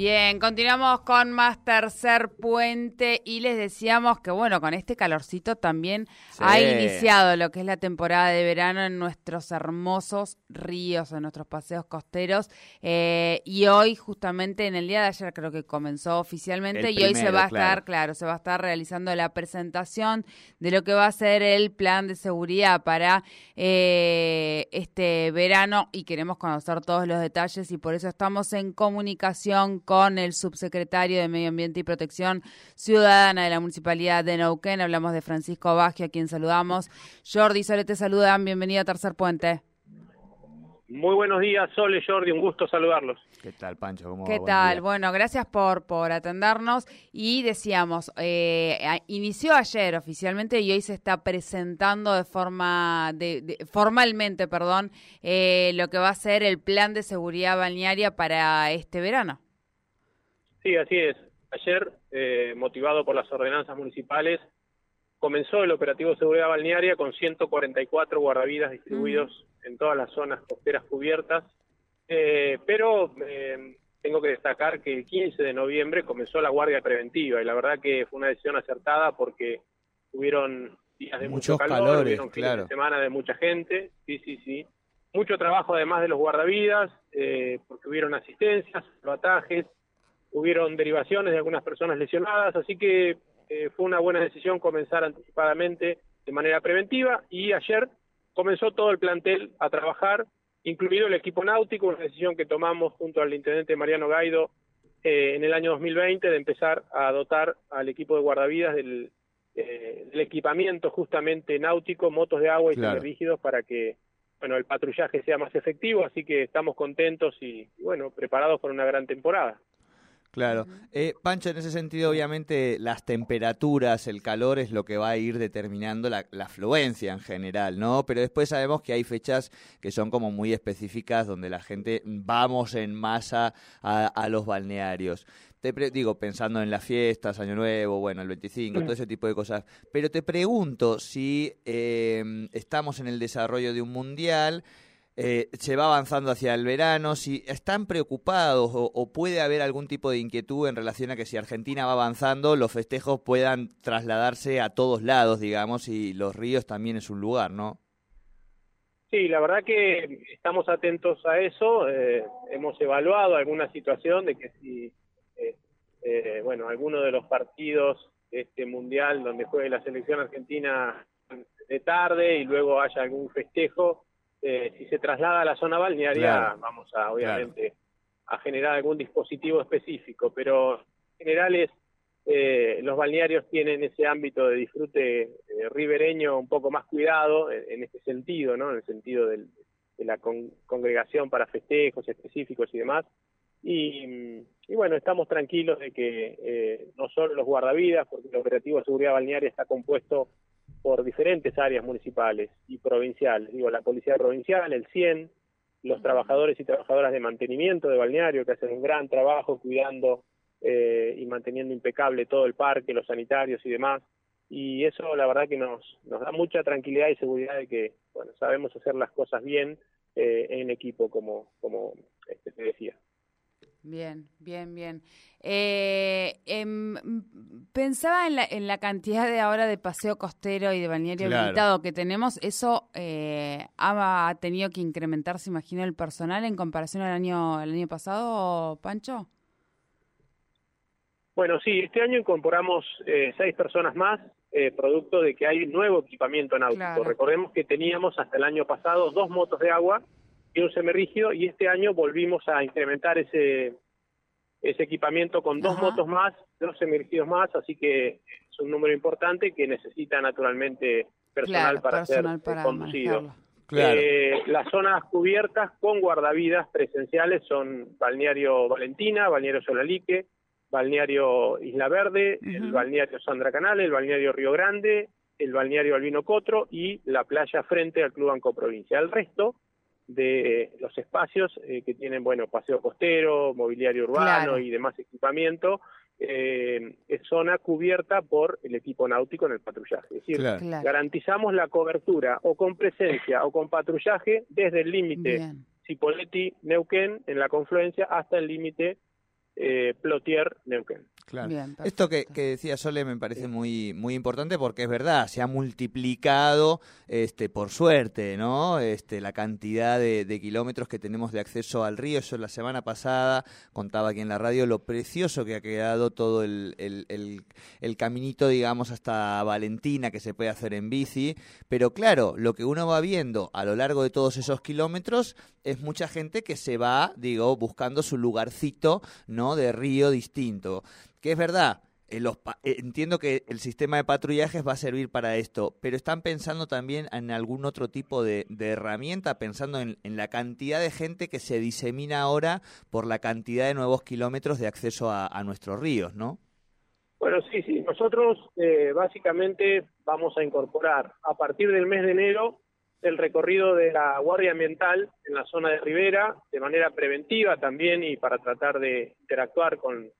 Bien, continuamos con más tercer puente y les decíamos que bueno, con este calorcito también ha iniciado lo que es la temporada de verano en nuestros hermosos ríos, en nuestros paseos costeros eh, y hoy justamente en el día de ayer creo que comenzó oficialmente y hoy se va a estar, claro, se va a estar realizando la presentación de lo que va a ser el plan de seguridad para eh, este verano y queremos conocer todos los detalles y por eso estamos en comunicación con el subsecretario de Medio Ambiente y Protección Ciudadana de la Municipalidad de Neuquén. Hablamos de Francisco Baggio, a quien saludamos. Jordi, Sole, te saludan. Bienvenido a Tercer Puente. Muy buenos días, Sole, Jordi, un gusto saludarlos. ¿Qué tal, Pancho? ¿Cómo ¿Qué tal? Bueno, gracias por, por atendernos. Y decíamos, eh, inició ayer oficialmente y hoy se está presentando de forma, de, formalmente, perdón, eh, lo que va a ser el plan de seguridad balnearia para este verano. Sí, así es. Ayer, eh, motivado por las ordenanzas municipales, comenzó el operativo de seguridad balnearia con 144 guardavidas distribuidos en todas las zonas costeras cubiertas, eh, pero eh, tengo que destacar que el 15 de noviembre comenzó la guardia preventiva y la verdad que fue una decisión acertada porque hubieron días de mucho calor, calores, semana de mucha gente, sí, sí, sí. Mucho trabajo además de los guardavidas, porque hubieron asistencias, batajes, hubieron derivaciones de algunas personas lesionadas, así que eh, fue una buena decisión comenzar anticipadamente de manera preventiva y ayer comenzó todo el plantel a trabajar, incluido el equipo náutico, una decisión que tomamos junto al intendente Mariano Gaido eh, en el año 2020 de empezar a dotar al equipo de guardavidas del, eh, equipamiento justamente náutico, motos de agua y claro. rígidos para que bueno el patrullaje sea más efectivo, así que estamos contentos y bueno preparados para una gran temporada. Claro. Eh, Pancho, en ese sentido, obviamente, las temperaturas, el calor es lo que va a ir determinando la, afluencia en general, ¿no? Pero después sabemos que hay fechas que son como muy específicas donde la gente vamos en masa a, los balnearios. Te digo, pensando en las fiestas, Año Nuevo, bueno, el 25, todo ese tipo de cosas. Pero te pregunto si eh, estamos en el desarrollo de un mundial eh, se va avanzando hacia el verano, si están preocupados o, puede haber algún tipo de inquietud en relación a que si Argentina va avanzando, los festejos puedan trasladarse a todos lados, digamos, y los ríos también es un lugar, ¿no? Sí, la verdad que estamos atentos a eso. Eh, hemos evaluado alguna situación de que si, eh, bueno, alguno de los partidos de este mundial donde juegue la selección argentina de tarde y luego haya algún festejo, eh, si se traslada a la zona balnearia, vamos a, obviamente, a generar algún dispositivo específico, pero en general eh, los balnearios tienen ese ámbito de disfrute eh, ribereño un poco más cuidado en, este sentido, ¿no? En el sentido de la congregación para festejos específicos y demás. Y, bueno, estamos tranquilos de que no solo los guardavidas, porque el operativo de seguridad balnearia está compuesto por diferentes áreas municipales y provinciales. Digo, la Policía Provincial, el CIEN, los trabajadores y trabajadoras de mantenimiento de balneario que hacen un gran trabajo cuidando eh, y manteniendo impecable todo el parque, los sanitarios y demás. Y eso la verdad que nos, nos da mucha tranquilidad y seguridad de que bueno, sabemos hacer las cosas bien eh, en equipo, como, como este, te decía. Bien, bien, bien. Eh, em, pensaba en la, en la cantidad de ahora de paseo costero y de balneario habilitado que tenemos. ¿Eso eh, ha tenido que incrementarse, imagino, el personal en comparación al año, al año pasado, Pancho? Bueno, sí, este año incorporamos eh, seis personas más, eh, producto de que hay nuevo equipamiento náutico. Recordemos que teníamos hasta el año pasado dos motos de agua y un semirrígido y este año volvimos a incrementar ese ese equipamiento con dos motos más, dos semirrígidos más, así que es un número importante que necesita naturalmente personal para ser conducido. Eh, las zonas cubiertas con guardavidas presenciales son Balneario Valentina, Balneario Solalique, Balneario Isla Verde, el Balneario Sandra Canal, el Balneario Río Grande, el balneario Albino Cotro y la playa frente al Club Banco Provincia. El resto de los espacios eh, que tienen, bueno, paseo costero, mobiliario urbano y demás equipamiento, eh, es zona cubierta por el equipo náutico en el patrullaje. Es decir, garantizamos la cobertura o con presencia o con patrullaje desde el límite Cipolletti-Neuquén en la confluencia hasta el límite eh, Plotier-Neuquén. Claro. Esto que, decía Sole me parece muy muy importante porque es verdad, se ha multiplicado este por suerte, ¿no? Este la cantidad de, kilómetros que tenemos de acceso al río. Yo la semana pasada contaba aquí en la radio lo precioso que ha quedado todo el, el, caminito, digamos, hasta Valentina que se puede hacer en bici. Pero claro, lo que uno va viendo a lo largo de todos esos kilómetros es mucha gente que se va, digo, buscando su lugarcito, ¿no? De río distinto que es verdad, eh, eh, entiendo que el sistema de patrullajes va a servir para esto, pero están pensando también en algún otro tipo de, herramienta, pensando en, la cantidad de gente que se disemina ahora por la cantidad de nuevos kilómetros de acceso a, nuestros ríos, ¿no? Bueno, sí, sí. Nosotros eh, básicamente vamos a incorporar a partir del mes de enero el recorrido de la Guardia Ambiental en la zona de Rivera de manera preventiva también y para tratar de interactuar con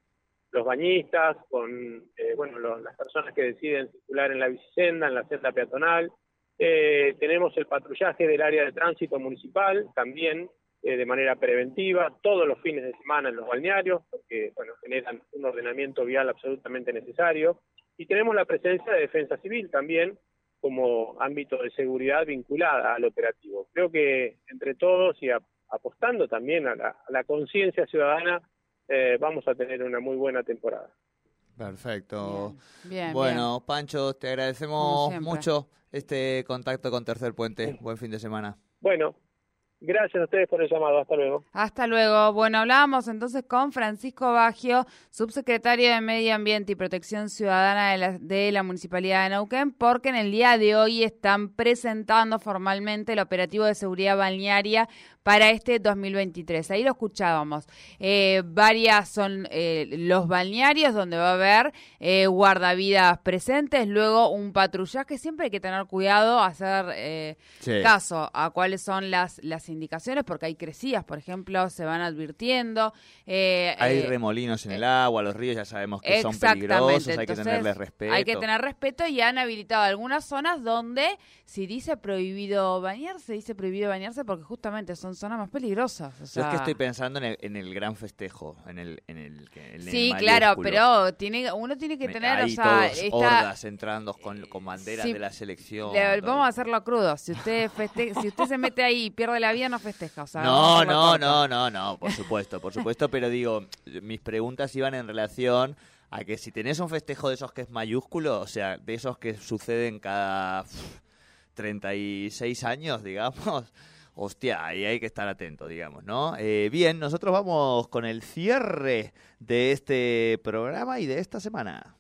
los bañistas, con eh, bueno, las personas que deciden circular en la bicicenda, en la senda peatonal. Eh, tenemos el patrullaje del área de tránsito municipal también eh, de manera preventiva, todos los fines de semana en los balnearios, porque bueno, generan un ordenamiento vial absolutamente necesario. Y tenemos la presencia de defensa civil también como ámbito de seguridad vinculada al operativo. Creo que entre todos y apostando también a la conciencia ciudadana eh, vamos a tener una muy buena temporada. Perfecto. bueno, Pancho, te agradecemos mucho este contacto con Tercer Puente. Buen fin de semana. Bueno, Gracias a ustedes por el llamado. Hasta luego. Hasta luego. Bueno, hablábamos entonces con Francisco Bagio, subsecretario de Medio Ambiente y Protección Ciudadana de la, de la Municipalidad de Neuquén, porque en el día de hoy están presentando formalmente el operativo de seguridad balnearia para este 2023. Ahí lo escuchábamos. Eh, varias son eh, los balnearios donde va a haber eh, guardavidas presentes, luego un patrullaje. Siempre hay que tener cuidado, hacer eh, caso a cuáles son las, las indicaciones, porque hay crecidas, por ejemplo, se van advirtiendo. hay remolinos en el agua, los ríos ya sabemos que son peligrosos, hay que tenerles respeto. Hay que tener respeto y han habilitado algunas zonas donde si dice prohibido bañarse, dice prohibido bañarse porque justamente son zonas más peligrosas. Yo es que estoy pensando en el, en el gran festejo, en el, en el, Sí, claro, pero tiene, uno tiene que tener, o sea, hordas entrando con, con banderas de la selección. vamos a hacerlo crudo. Si usted si usted se mete ahí y pierde la vida, no festeja. no, no, no, no, no, por supuesto, por supuesto, pero digo, mis preguntas iban en relación a que si tenés un festejo de esos que es mayúsculo, o sea, de esos que suceden cada 36 años, digamos, hostia, ahí hay que estar atento, digamos, ¿no? Eh, bien, nosotros vamos con el cierre de este programa y de esta semana.